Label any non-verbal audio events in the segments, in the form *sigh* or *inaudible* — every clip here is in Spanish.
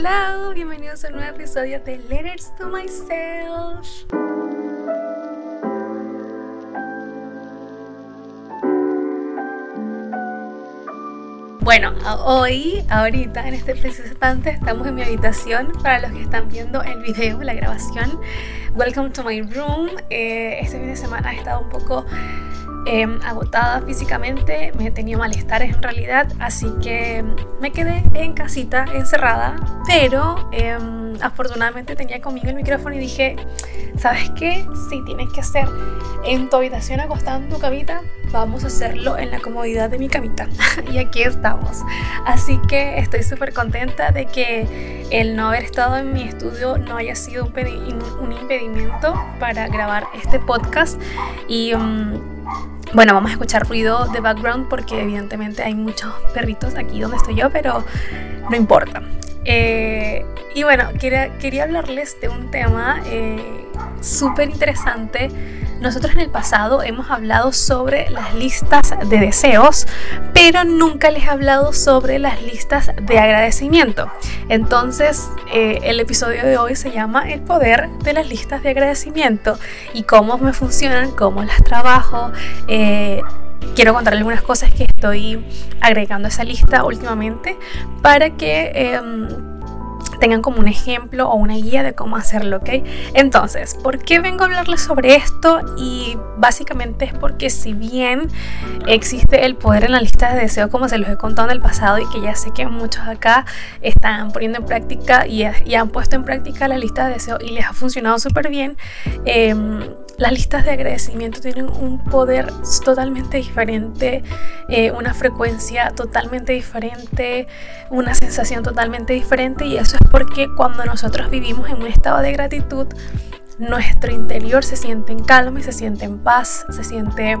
Hello, bienvenidos a un nuevo episodio de Letters to Myself. Bueno, hoy, ahorita, en este preciso instante, estamos en mi habitación. Para los que están viendo el video, la grabación, welcome to my room. Eh, este fin de semana he estado un poco Em, agotada físicamente, me tenido malestares en realidad, así que me quedé en casita encerrada, pero em, afortunadamente tenía conmigo el micrófono y dije, ¿sabes qué? Si tienes que hacer en tu habitación acostada en tu camita, vamos a hacerlo en la comodidad de mi camita. *laughs* y aquí estamos. Así que estoy súper contenta de que el no haber estado en mi estudio no haya sido un, impedimento para grabar este podcast y... Um, bueno, vamos a escuchar ruido de background porque evidentemente hay muchos perritos aquí donde estoy yo, pero no importa. Eh, y bueno, quería, quería hablarles de un tema eh, súper interesante nosotros en el pasado hemos hablado sobre las listas de deseos, pero nunca les he hablado sobre las listas de agradecimiento. Entonces, eh, el episodio de hoy se llama El poder de las listas de agradecimiento y cómo me funcionan, cómo las trabajo. Eh, quiero contarles algunas cosas que estoy agregando a esa lista últimamente para que em, tengan como un ejemplo o una guía de cómo hacerlo, ¿ok? Entonces, ¿por qué vengo a hablarles sobre esto? Y básicamente es porque si bien existe el poder en la lista de deseos, como se los he contado en el pasado y que ya sé que muchos acá están poniendo en práctica y, han puesto en práctica la lista de deseos y les ha funcionado súper bien, eh, las listas de agradecimiento tienen un poder totalmente diferente, eh, una frecuencia totalmente diferente, una sensación totalmente diferente y eso es porque cuando nosotros vivimos en un estado de gratitud, nuestro interior se siente en calma y se siente en paz, se siente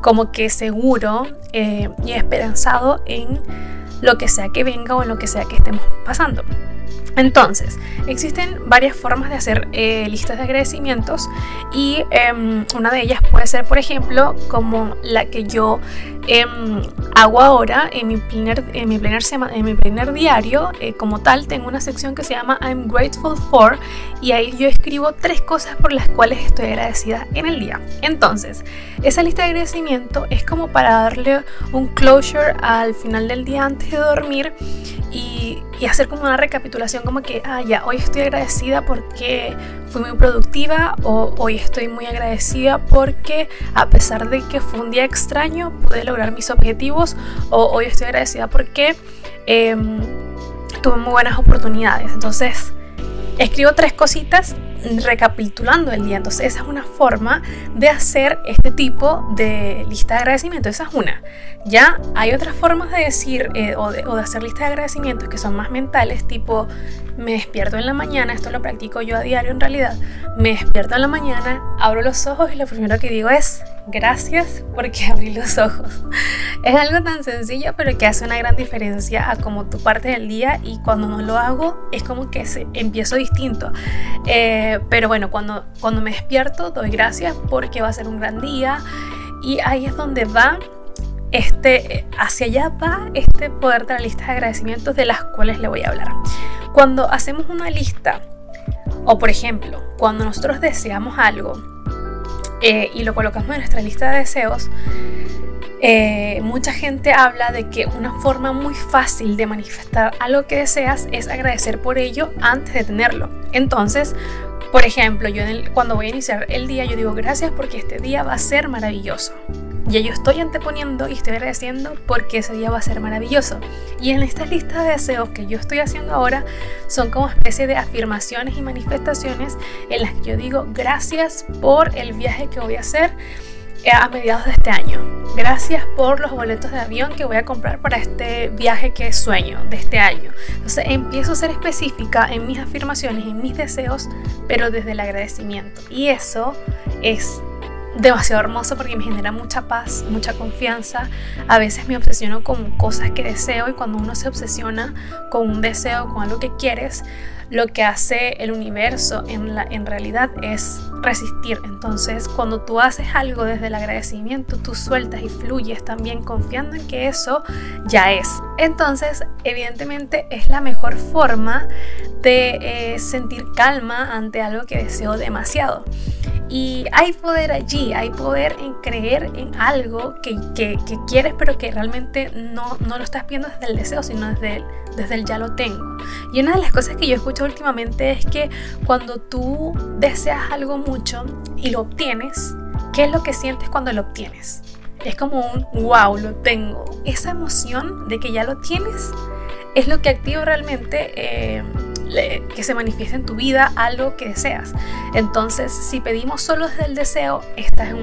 como que seguro eh, y esperanzado en lo que sea que venga o en lo que sea que estemos pasando. Entonces, existen varias formas de hacer eh, listas de agradecimientos y em, una de ellas puede ser, por ejemplo, como la que yo em, hago ahora en mi primer, en mi en mi diario. Eh, como tal, tengo una sección que se llama I'm Grateful For y ahí yo escribo tres cosas por las cuales estoy agradecida en el día. Entonces, esa lista de agradecimiento es como para darle un closure al final del día antes de dormir y, hacer como una recapitulación como que, ah, ya, hoy estoy agradecida porque fui muy productiva o hoy estoy muy agradecida porque a pesar de que fue un día extraño pude lograr mis objetivos o hoy estoy agradecida porque em, tuve muy buenas oportunidades. Entonces, escribo tres cositas recapitulando el día. Entonces esa es una forma de hacer este tipo de lista de agradecimiento. Esa es una. Ya hay otras formas de decir eh, o, de, hacer lista de agradecimientos que son más mentales, tipo me despierto en la mañana, esto lo practico yo a diario en realidad, me despierto en la mañana, abro los ojos y lo primero que digo es gracias porque abrí los ojos. *laughs* Es algo tan sencillo pero que hace una gran diferencia a cómo tú partes del día y cuando no lo hago es como que se, empiezo distinto. Eh, pero bueno, cuando, cuando me despierto doy gracias porque va a ser un gran día y ahí es donde va este, hacia allá va este poder de la lista de agradecimientos de las cuales le voy a hablar. Cuando hacemos una lista, o por ejemplo, cuando nosotros deseamos algo eh, y lo colocamos en nuestra lista de deseos, eh, mucha gente habla de que una forma muy fácil de manifestar algo que deseas es agradecer por ello antes de tenerlo. Entonces, por ejemplo, yo cuando voy a iniciar el día, yo digo gracias porque este día va a ser maravilloso. Ya yo estoy anteponiendo y estoy agradeciendo porque ese día va a ser maravilloso. Y en esta lista de deseos que yo estoy haciendo ahora son como especie de afirmaciones y manifestaciones en las que yo digo gracias por el viaje que voy a hacer eh, a mediados de este año. Gracias por los boletos de avión que voy a comprar para este viaje que sueño de este año. Entonces empiezo a ser específica en mis afirmaciones, en mis deseos, pero desde el agradecimiento. Y eso es demasiado hermoso porque me genera mucha paz, mucha confianza. A veces me obsesiono con cosas que deseo y cuando uno se obsesiona con un deseo, con algo que quieres, lo que hace el universo en, la, en realidad es resistir. Entonces, cuando tú haces algo desde el agradecimiento, tú sueltas y fluyes también confiando en que eso ya es. Entonces, evidentemente es la mejor forma de eh, sentir calma ante algo que deseo demasiado. Y hay poder allí, hay poder en creer en algo que, que, quieres, pero que realmente no, no, lo estás viendo desde el deseo, sino desde el, desde el ya lo tengo. Y una de las cosas que yo escucho últimamente es que cuando tú deseas algo mucho y lo obtienes, ¿qué es lo que sientes cuando lo obtienes? Es como un wow, lo tengo. Esa emoción de que ya lo tienes es lo que activa realmente. Eh, que se manifieste en tu vida algo que deseas. Entonces, si pedimos solo desde el deseo, estás,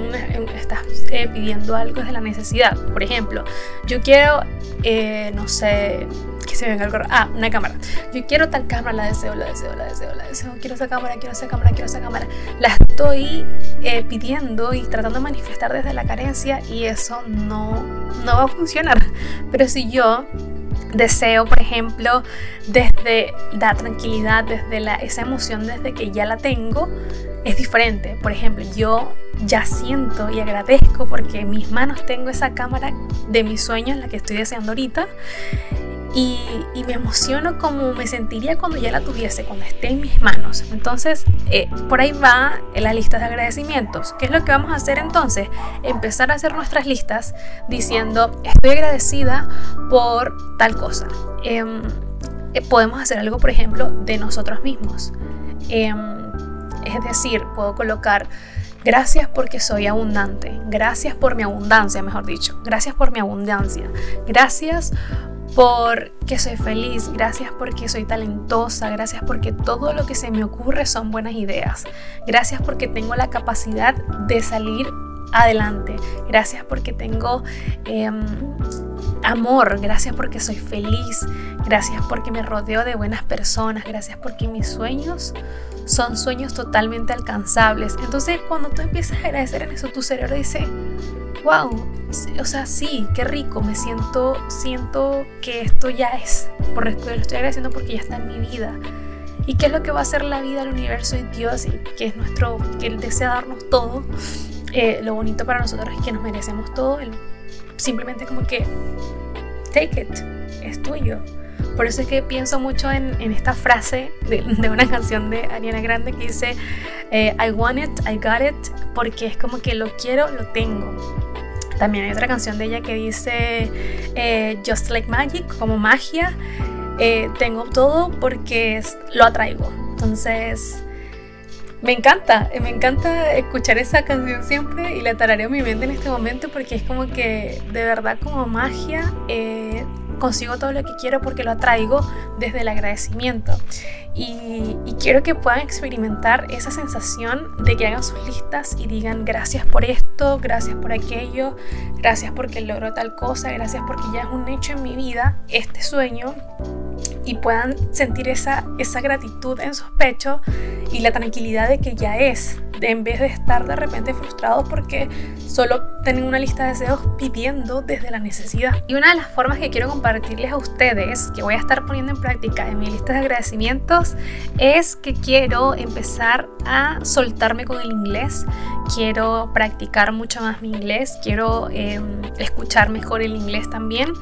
estás eh, pidiendo algo desde la necesidad. Por ejemplo, yo quiero, eh, no sé, que se venga algo. Ah, una cámara. Yo quiero tal cámara, la deseo, la deseo, la deseo, la deseo. Quiero esa cámara, quiero esa cámara, quiero esa cámara. La estoy eh, pidiendo y tratando de manifestar desde la carencia y eso no, no va a funcionar. Pero si yo deseo, por ejemplo, desde la tranquilidad, desde la, esa emoción, desde que ya la tengo, es diferente. Por ejemplo, yo ya siento y agradezco porque mis manos tengo esa cámara de mis sueños, la que estoy deseando ahorita, y, me emociono como me sentiría cuando ya la tuviese, cuando esté en mis manos. Entonces, eh, por ahí va la lista de agradecimientos. ¿Qué es lo que vamos a hacer entonces? Empezar a hacer nuestras listas diciendo, estoy agradecida por tal cosa. Em, eh, podemos hacer algo, por ejemplo, de nosotros mismos. Em, es decir, puedo colocar... Gracias porque soy abundante. Gracias por mi abundancia, mejor dicho. Gracias por mi abundancia. Gracias porque soy feliz, gracias porque soy talentosa, gracias porque todo lo que se me ocurre son buenas ideas, gracias porque tengo la capacidad de salir adelante, gracias porque tengo em, amor, gracias porque soy feliz, gracias porque me rodeo de buenas personas, gracias porque mis sueños son sueños totalmente alcanzables. Entonces cuando tú empiezas a agradecer en eso, tu cerebro dice, wow, o sea, sí, qué rico, me siento, siento que esto ya es, por lo estoy agradeciendo porque ya está en mi vida. ¿Y qué es lo que va a hacer la vida, el universo y Dios, y que es nuestro, que Él desea darnos todo? Eh, lo bonito para nosotros es que nos merecemos todo, simplemente como que, take it, es tuyo. Por eso es que pienso mucho en, esta frase de, una canción de Ariana Grande que dice, eh, I want it, I got it, porque es como que lo quiero, lo tengo. También hay otra canción de ella que dice eh, Just Like Magic, como magia. Eh, tengo todo porque lo atraigo. Entonces, me encanta, me encanta escuchar esa canción siempre y la tarareo en mi mente en este momento porque es como que de verdad como magia eh, consigo todo lo que quiero porque lo atraigo desde el agradecimiento. Y, quiero que puedan experimentar esa sensación de que hagan sus listas y digan gracias por esto, gracias por aquello, gracias porque logro tal cosa, gracias porque ya es un hecho en mi vida este sueño y puedan sentir esa, esa gratitud en sus pechos y la tranquilidad de que ya es, en vez de estar de repente frustrados porque solo tienen una lista de deseos pidiendo desde la necesidad. Y una de las formas que quiero compartirles a ustedes, que voy a estar poniendo en práctica en mi lista de agradecimientos, es que quiero empezar a soltarme con el inglés, quiero practicar mucho más mi inglés, quiero em, escuchar mejor el inglés también.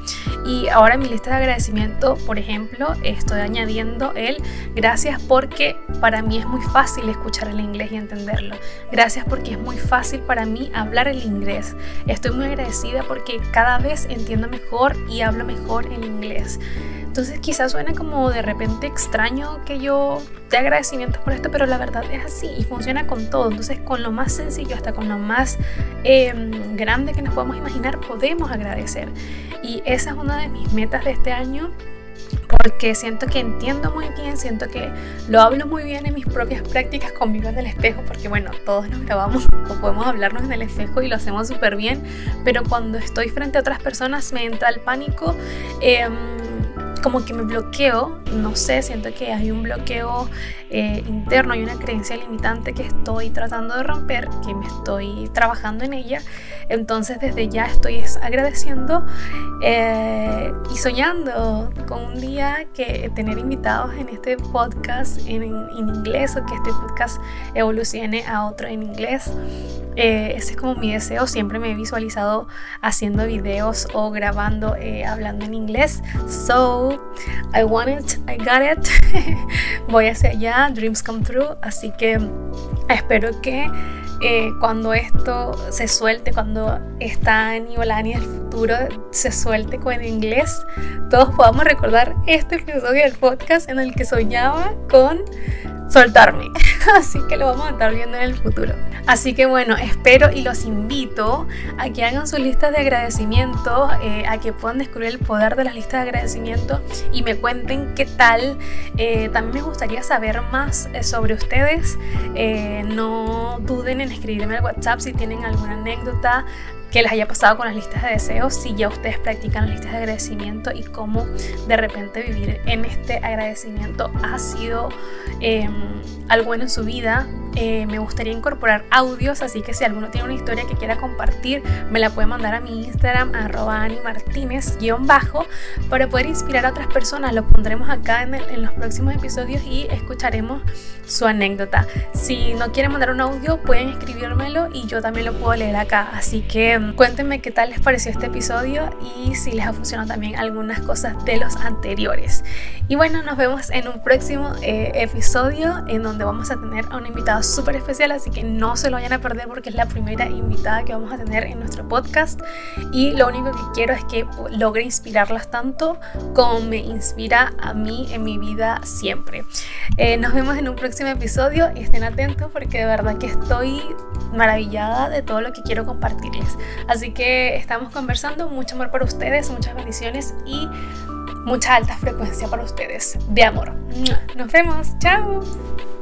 Y ahora en mi lista de agradecimiento, por ejemplo, estoy añadiendo el gracias porque para mí es muy fácil escuchar el inglés y entenderlo. Gracias porque es muy fácil para mí hablar el inglés. Estoy muy agradecida porque cada vez entiendo mejor y hablo mejor el inglés. Entonces quizás suena como de repente extraño que yo dé agradecimientos por esto, pero la verdad es así y funciona con todo. Entonces con lo más sencillo hasta con lo más em, grande que nos podemos imaginar podemos agradecer. Y esa es una de mis metas de este año porque siento que entiendo muy bien, siento que lo hablo muy bien en mis propias prácticas conmigo en el espejo, porque bueno, todos nos grabamos o podemos hablarnos en el espejo y lo hacemos súper bien, pero cuando estoy frente a otras personas me entra el pánico. Em, como que me bloqueo, no sé, siento que hay un bloqueo eh, interno, hay una creencia limitante que estoy tratando de romper, que me estoy trabajando en ella. Entonces desde ya estoy agradeciendo eh, y soñando con un día que tener invitados en este podcast en, en inglés o que este podcast evolucione a otro en inglés. Eh, ese es como mi deseo. Siempre me he visualizado haciendo videos o grabando, eh, hablando en inglés. So, I want it, I got it. *laughs* Voy hacia allá, dreams come true. Así que espero que eh, cuando esto se suelte, cuando esta Niolani del futuro se suelte con inglés, todos podamos recordar este episodio del podcast en el que soñaba con soltarme. *laughs* Así que lo vamos a estar viendo en el futuro. Así que bueno, espero y los invito a que hagan sus listas de agradecimiento, eh, a que puedan descubrir el poder de las listas de agradecimiento y me cuenten qué tal. Eh, también me gustaría saber más eh, sobre ustedes. no duden en escribirme al WhatsApp si tienen alguna anécdota, que les haya pasado con las listas de deseos, si ya ustedes practican las listas de agradecimiento y cómo de repente vivir en este agradecimiento ha sido em, algo bueno en su vida. Eh, me gustaría incorporar audios, así que si alguno tiene una historia que quiera compartir, me la puede mandar a mi Instagram, arroba animartínez-bajo, para poder inspirar a otras personas. Lo pondremos acá en, en los próximos episodios y escucharemos su anécdota. Si no quieren mandar un audio, pueden escribírmelo y yo también lo puedo leer acá. Así que mm, cuéntenme qué tal les pareció este episodio y si les ha funcionado también algunas cosas de los anteriores. Y bueno, nos vemos en un próximo eh, episodio en donde vamos a tener a una invitada súper especial, así que no se lo vayan a perder porque es la primera invitada que vamos a tener en nuestro podcast. Y lo único que quiero es que logre inspirarlas tanto como me inspira a mí en mi vida siempre. Eh, nos vemos en un próximo episodio y estén atentos porque de verdad que estoy maravillada de todo lo que quiero compartirles. Así que estamos conversando, mucho amor para ustedes, muchas bendiciones y mucha alta frecuencia para ustedes de amor. Nos vemos, chao.